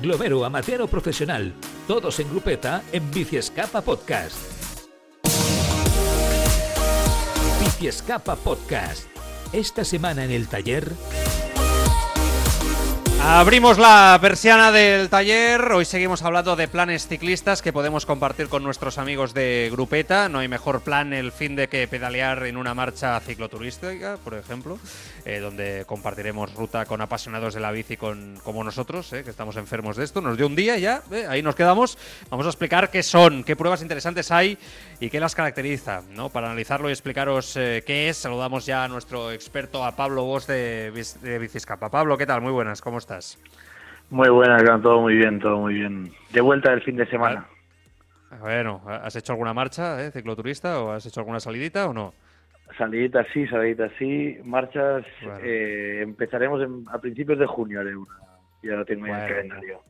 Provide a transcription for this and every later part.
Glomero amateur o profesional, todos en grupeta en Biciescapa Podcast. Biciescapa Podcast. Esta semana en el taller... Abrimos la persiana del taller. Hoy seguimos hablando de planes ciclistas que podemos compartir con nuestros amigos de Grupeta. No hay mejor plan el fin de que pedalear en una marcha cicloturística, por ejemplo, eh, donde compartiremos ruta con apasionados de la bici con, como nosotros, eh, que estamos enfermos de esto. Nos dio un día ya, eh, ahí nos quedamos. Vamos a explicar qué son, qué pruebas interesantes hay y qué las caracteriza. ¿no? Para analizarlo y explicaros qué es, saludamos ya a nuestro experto, a Pablo Vos de, de Biciscapa. Pablo, ¿qué tal? Muy buenas, ¿cómo estás? Muy buenas, todo muy bien, todo muy bien. De vuelta del fin de semana. Bueno, ¿has hecho alguna marcha, eh, cicloturista, o has hecho alguna salidita o no? Salidita sí, salidita sí. Marchas eh, empezaremos a principios de junio haré una. Ya lo tengo en el calendario.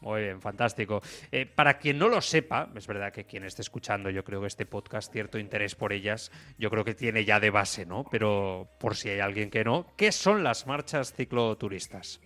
Muy bien, fantástico. Eh, para quien no lo sepa, es verdad que quien esté escuchando, yo creo que este podcast, cierto interés por ellas, yo creo que tiene ya de base, ¿no? Pero por si hay alguien que no, ¿qué son las marchas cicloturistas?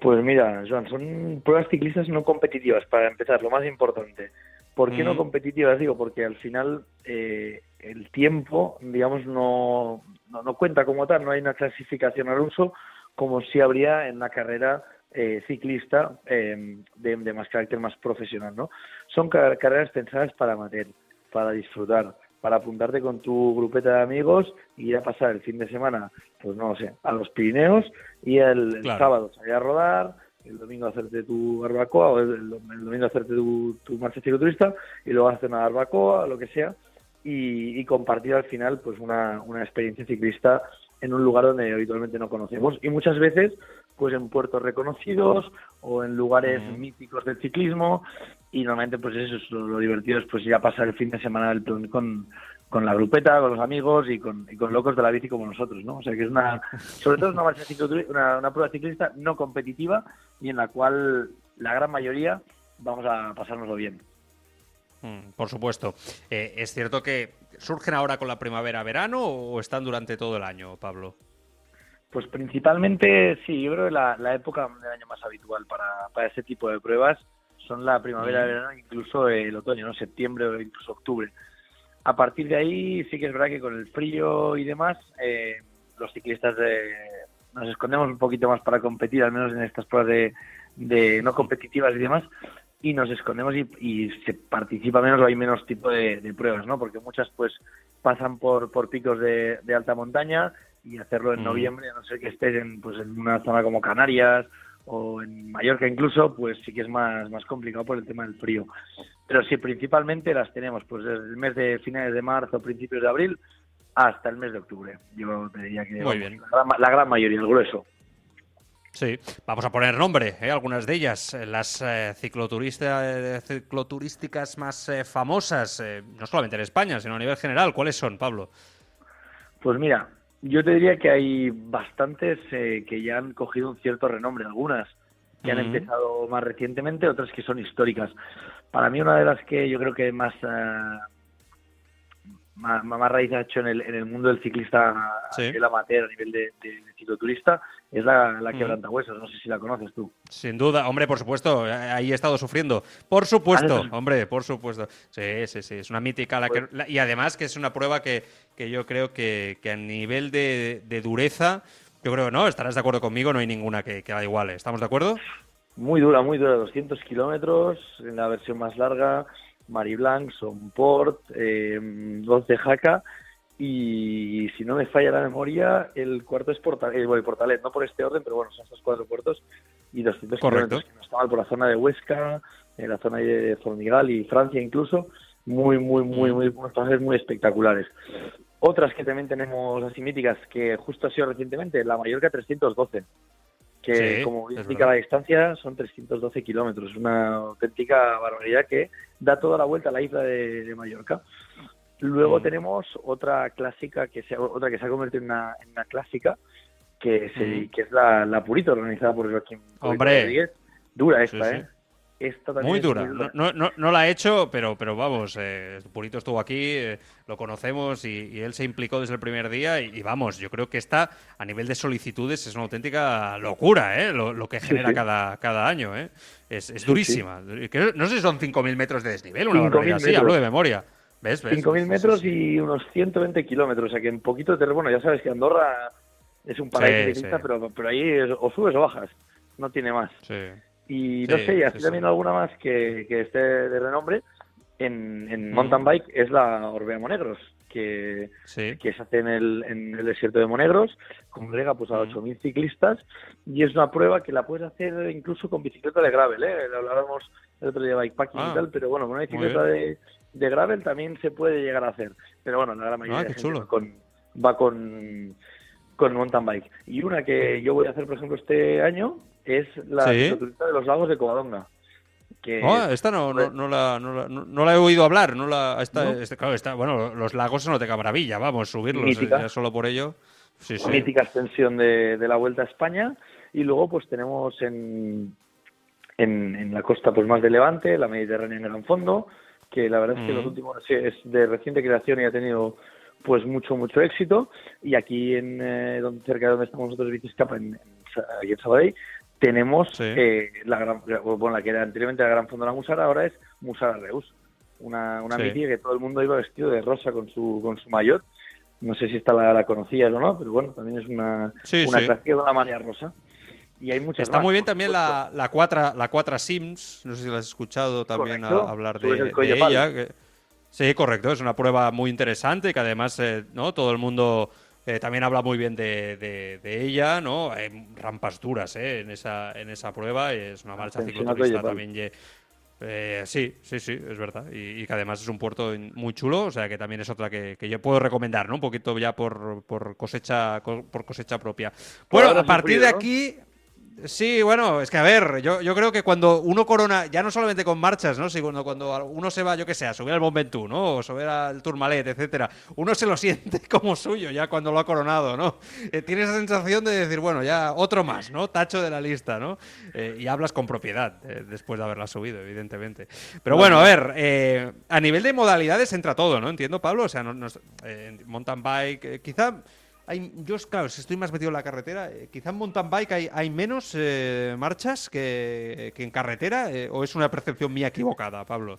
Pues mira, Joan, son pruebas ciclistas no competitivas, para empezar, lo más importante. ¿Por qué no competitivas? Digo, porque al final eh, el tiempo, digamos, no, no, cuenta como tal, no hay una clasificación al uso como si habría en la carrera eh, ciclista em, de, de, más carácter más profesional, ¿no? Son carreras pensadas para amateur, para disfrutar para apuntarte con tu grupeta de amigos y ir a pasar el fin de semana, pues no lo sé, a los Pirineos y el, sábado salir a rodar, el domingo hacerte tu barbacoa o el, domingo hacerte tu, tu marcha cicloturista y luego hacer una barbacoa, lo que sea, y, compartir al final pues una, una experiencia ciclista en un lugar donde habitualmente no conocemos y muchas veces pues en puertos reconocidos o en lugares míticos del ciclismo y normalmente pues eso es lo, divertido es pues ya pasar el fin de semana del con, con la grupeta, con los amigos y con, y con locos de la bici como nosotros, ¿no? O sea que es una, sobre todo es una, una, prueba ciclista no competitiva y en la cual la gran mayoría vamos a pasárnoslo bien. Mm, por supuesto. Eh, ¿Es cierto que surgen ahora con la primavera-verano o están durante todo el año, Pablo? Pues principalmente, sí, yo creo que la, la época del año más habitual para, para ese tipo de pruebas son la primavera, el verano, incluso el otoño, ¿no? septiembre o incluso octubre. A partir de ahí sí que es verdad que con el frío y demás, eh, los ciclistas eh, nos escondemos un poquito más para competir, al menos en estas pruebas de, de no competitivas y demás, y nos escondemos y, se participa menos o hay menos tipo de, de, pruebas, ¿no? Porque muchas pues pasan por, por picos de, de alta montaña y hacerlo en mm. noviembre, a no ser que estés en, pues, en una zona como Canarias o en Mallorca incluso, pues sí que es más, más complicado por el tema del frío. Pero sí, principalmente las tenemos pues desde el mes de finales de marzo, principios de abril, hasta el mes de octubre. Yo te diría que La, gran, mayoría, el grueso. Sí, vamos a poner nombre, ¿eh? algunas de ellas, las eh, cicloturistas, cicloturísticas más eh, famosas, eh, no solamente en España, sino a nivel general. ¿Cuáles son, Pablo? Pues mira, yo te diría que hay bastantes eh, que ya han cogido un cierto renombre, algunas que han empezado más recientemente, otras que son históricas. Para mí una de las que yo creo que más uh, más, más, raíz ha hecho en el, en el mundo del ciclista a nivel amateur, a nivel de, de, cicloturista, es la, la quebrantahuesos. No sé si la conoces tú. Sin duda, hombre, por supuesto, ahí he estado sufriendo. Por supuesto, hombre, por supuesto. Sí, sí, sí, es una mítica. La que, pues y además que es una prueba que, que yo creo que, que a nivel de, de, dureza, yo creo, ¿no? Estarás de acuerdo conmigo, no hay ninguna que, que igual. ¿Estamos de acuerdo? Muy dura, muy dura, 200 kilómetros en la versión más larga Mariblanc, Sonport, eh, dos de Jaca y si no me falla la memoria, el cuarto es Portalet, eh, Portalet, no por este orden, pero bueno, son estos cuatro puertos y 200 kilómetros que no está mal por la zona de Huesca, en la zona de Formigal y Francia incluso, muy, muy, muy, muy, unos pasajes muy espectaculares. Otras que también tenemos así míticas, que justo ha sido recientemente, la Mallorca 312, que como indica la distancia son 312 kilómetros, una auténtica barbaridad que da toda la vuelta a la isla de, Mallorca. Luego mm. tenemos otra clásica que se otra que se ha convertido en una, en una clásica que, se, mm. que es la, la Purito organizada por Joaquín Hombre, Dura esta, ¿eh? Muy dura. No, no, no, la ha hecho, pero, pero vamos, eh, Purito estuvo aquí, eh, lo conocemos y, él se implicó desde el primer día y, vamos, yo creo que esta, a nivel de solicitudes, es una auténtica locura, ¿eh? Lo, que genera Cada, cada año, ¿eh? Es, es durísima. No sé si son 5.000 metros de desnivel, una barbaridad así, hablo de memoria. ¿Ves? ¿Ves? 5.000 metros y unos 120 kilómetros, o sea que en poquito de terreno, bueno, ya sabes que Andorra es un paraíso pero, pero ahí o subes o bajas, no tiene más. Sí. Y no sé, y así también alguna más que, que esté de renombre en, en mountain bike es la Orbea Monegros, que, que se hace en el, en el desierto de Monegros, congrega pues a 8.000 ciclistas y es una prueba que la puedes hacer incluso con bicicleta de gravel, ¿eh? Hablábamos el otro día de bikepacking y ah, tal, pero bueno, con una bicicleta de, de, gravel también se puede llegar a hacer. Pero bueno, la gran mayoría ah, de gente va con, va con, con mountain bike. Y una que yo voy a hacer, por ejemplo, este año es la de los lagos de Covadonga. Que oh, esta no, no, la, no, la, he oído hablar. No la, esta, claro, bueno, los lagos son de maravilla, vamos, subirlos eh, solo por ello. Sí, Mítica extensión de, de, la Vuelta a España. Y luego pues tenemos en, en, en, la costa pues más de Levante, la Mediterránea en gran fondo, que la verdad es que los últimos es de reciente creación y ha tenido pues mucho, mucho éxito. Y aquí en eh, donde, cerca de donde estamos nosotros, Bicescapa, en, en, aquí en Sabadell, tenemos eh, la, gran, bueno, la que era anteriormente la Gran Fondo de la Musara, ahora es Musara Reus, una, una que todo el mundo iba vestido de rosa con su, con su maillot. No sé si esta la, la conocías o no, pero bueno, también es una, una de la María Rosa. Y hay muchas Está muy bien también la, la, cuatra, la cuatra Sims, no sé si la has escuchado también hablar de, ella. Sí, correcto, es una prueba muy interesante que además eh, no todo el mundo eh, también habla muy bien de, ella, ¿no? Hay rampas duras ¿eh? en, esa, en esa prueba. Es una marcha cicloturista también. Eh, sí, sí, sí, es verdad. Y, que además es un puerto muy chulo, o sea que también es otra que, yo puedo recomendar, ¿no? Un poquito ya por, por cosecha por cosecha propia. Bueno, a partir de aquí, Sí, bueno, es que a ver, yo, yo creo que cuando uno corona, ya no solamente con marchas, ¿no? Sino cuando uno se va, yo que sé, a subir al Mont ¿no? O subir al Tourmalet, etcétera, uno se lo siente como suyo ya cuando lo ha coronado, ¿no? Eh, tiene esa sensación de decir, bueno, ya otro más, ¿no? Tacho de la lista, ¿no? Eh, y hablas con propiedad eh, después de haberla subido, evidentemente. Pero bueno, a ver, a nivel de modalidades entra todo, ¿no? Entiendo, Pablo, o sea, no, mountain bike, quizá yo, claro, si estoy más metido en la carretera, eh, quizá en mountain bike hay, hay menos eh, marchas que, en carretera, eh, o es una percepción mía equivocada, Pablo.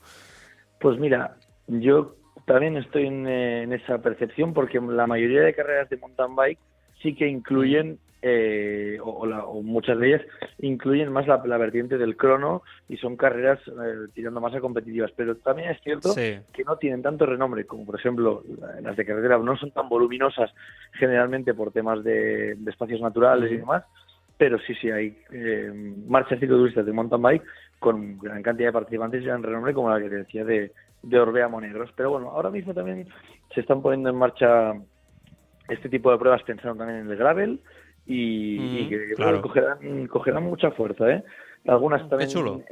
Pues mira, yo también estoy en, en esa percepción porque la mayoría de carreras de mountain bike sí que incluyen eh, o, muchas de ellas incluyen más la, vertiente del crono y son carreras eh, tirando más a competitivas. Pero también es cierto que no tienen tanto renombre como, por ejemplo, las de carretera no son tan voluminosas generalmente por temas de, espacios naturales y demás. Pero sí, sí, hay eh, marchas cicloturistas de mountain bike con gran cantidad de participantes y gran renombre, como la que te decía de, de Orbea Monegros. Pero bueno, ahora mismo también se están poniendo en marcha este tipo de pruebas pensando también en el gravel y, que cogerán, mucha fuerza. ¿eh? Algunas también.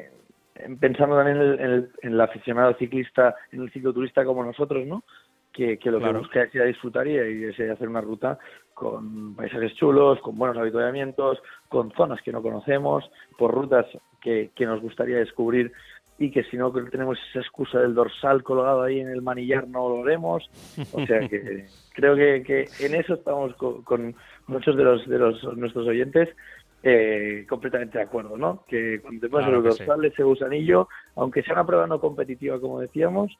Pensando también en el, aficionado ciclista, en el cicloturista como nosotros, ¿no? Que, lo que busca es ir a disfrutar y, y hacer una ruta con paisajes chulos, con buenos habituamientos, con zonas que no conocemos, por rutas que, que nos gustaría descubrir y que si no tenemos esa excusa del dorsal colgado ahí en el manillar no lo haremos. O sea que creo que, que en eso estamos con, muchos de los de los nuestros oyentes eh, completamente de acuerdo, ¿no? Que cuando te pones el dorsal, ese gusanillo, aunque sea una prueba no competitiva, como decíamos,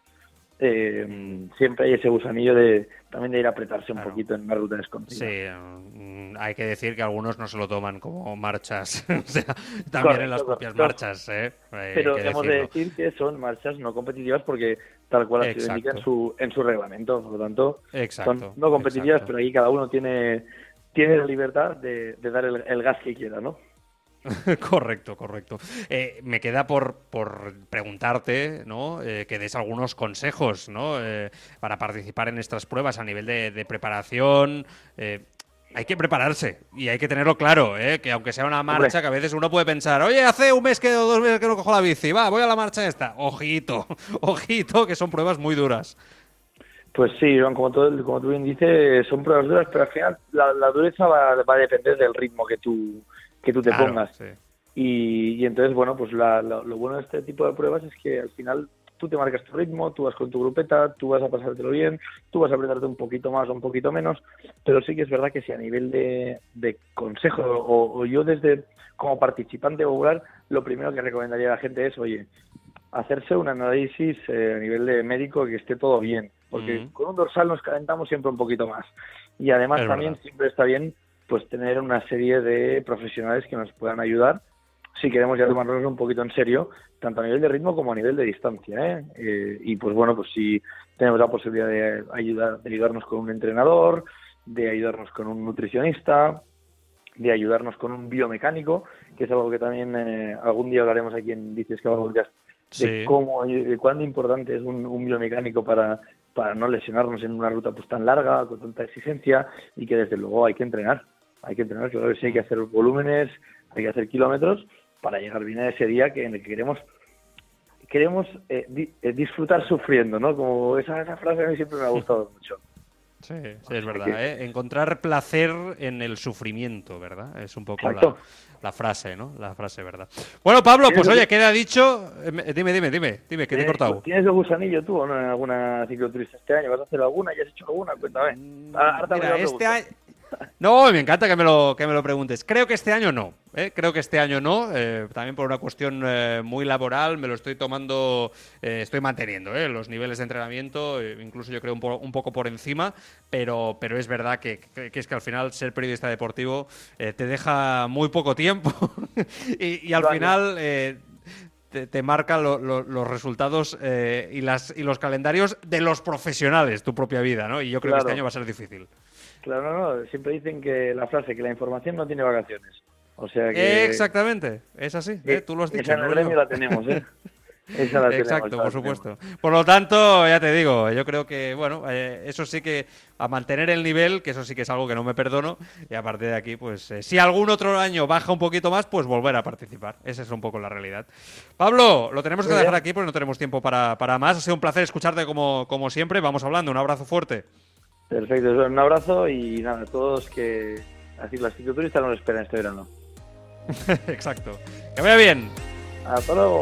eh, siempre hay ese gusanillo de también de ir a apretarse un poquito en una ruta desconocida. Sí, mm, hay que decir que algunos no se lo toman como marchas, o sea, también en las propias marchas. ¿eh? Pero hemos de decir que son marchas no competitivas porque tal cual se indica en su, en su reglamento, por lo tanto, son no competitivas, pero ahí cada uno tiene, tiene la libertad de, dar el gas que quiera, ¿no? correcto, correcto. Eh, me queda por, por preguntarte, ¿no? Eh, que des algunos consejos, ¿no? Eh, para participar en estas pruebas a nivel de, preparación. hay que prepararse y hay que tenerlo claro, ¿eh? que aunque sea una marcha, que a veces uno puede pensar, oye, hace un mes que o dos meses que no cojo la bici, va, voy a la marcha esta. Ojito, ojito, que son pruebas muy duras. Pues sí, como, todo, como tú bien dices, son pruebas duras, pero al final la, dureza va, a depender del ritmo que tú, que tú te pongas. Y, entonces, bueno, pues lo bueno de este tipo de pruebas es que al final tú te marcas tu ritmo, tú vas con tu grupeta, tú vas a pasártelo bien, tú vas a apretarte un poquito más o un poquito menos, pero sí que es verdad que si a nivel de, consejo o, yo desde como participante popular, lo primero que recomendaría a la gente es, oye, hacerse un análisis eh, a nivel de médico que esté todo bien, porque con un dorsal nos calentamos siempre un poquito más. Y además también siempre está bien pues tener una serie de profesionales que nos puedan ayudar si queremos ya tomarnos un poquito en serio, tanto a nivel de ritmo como a nivel de distancia. ¿eh? Eh, y pues bueno, pues si tenemos la posibilidad de, ayudar, de ayudarnos con un entrenador, de ayudarnos con un nutricionista, de ayudarnos con un biomecánico, que es algo que también eh, algún día hablaremos aquí en Dices que Podcast, de cómo, de cuán importante es un, biomecánico para, para no lesionarnos en una ruta pues tan larga, con tanta exigencia, y que desde luego hay que entrenar. Hay que entrenar, claro que sí, hay que hacer volúmenes, hay que hacer kilómetros, para llegar bien a ese día que en el que queremos queremos eh, eh, disfrutar sufriendo, ¿no? Como esa, esa, frase a mí siempre me ha gustado mucho. Sí, es verdad. ¿eh? Encontrar placer en el sufrimiento, ¿verdad? Es un poco la, la, frase, ¿no? La frase, ¿verdad? Bueno, Pablo, pues oye, queda dicho. Dime, dime, dime, dime, que te he cortado. ¿Tienes el gusanillo tú o no en alguna cicloturista este año? ¿Vas a hacer alguna? ¿Ya has hecho alguna? Cuéntame. Mm, Ahora, este año. No, me encanta que me lo, que me lo preguntes. Creo que este año no. ¿eh? Creo que este año no. Eh, también por una cuestión eh, muy laboral me lo estoy tomando, estoy manteniendo los niveles de entrenamiento, incluso yo creo un, poco por encima, pero, pero es verdad que, es que al final ser periodista deportivo te deja muy poco tiempo y, al final... Te, marca los resultados y, las, y los calendarios de los profesionales, tu propia vida, ¿no? Y yo creo que este año va a ser difícil. Claro, no, no, siempre dicen que la frase que la información no tiene vacaciones. O sea que... Exactamente, es así, ¿eh? tú lo has dicho. Esa no la tenemos, ¿eh? Esa la Exacto, por supuesto. Por lo tanto, ya te digo, yo creo que, bueno, eh, eso sí que a mantener el nivel, que eso sí que es algo que no me perdono, y a partir de aquí, pues eh, si algún otro año baja un poquito más, pues volver a participar. Esa es un poco la realidad. Pablo, lo tenemos que dejar aquí porque no tenemos tiempo para, para más. Ha sido un placer escucharte como, como siempre. Vamos hablando, un abrazo fuerte. Perfecto, un abrazo y nada, a todos que así las cicloturistas nos esperan este verano. Exacto. Que vaya bien. Hasta luego.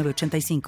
85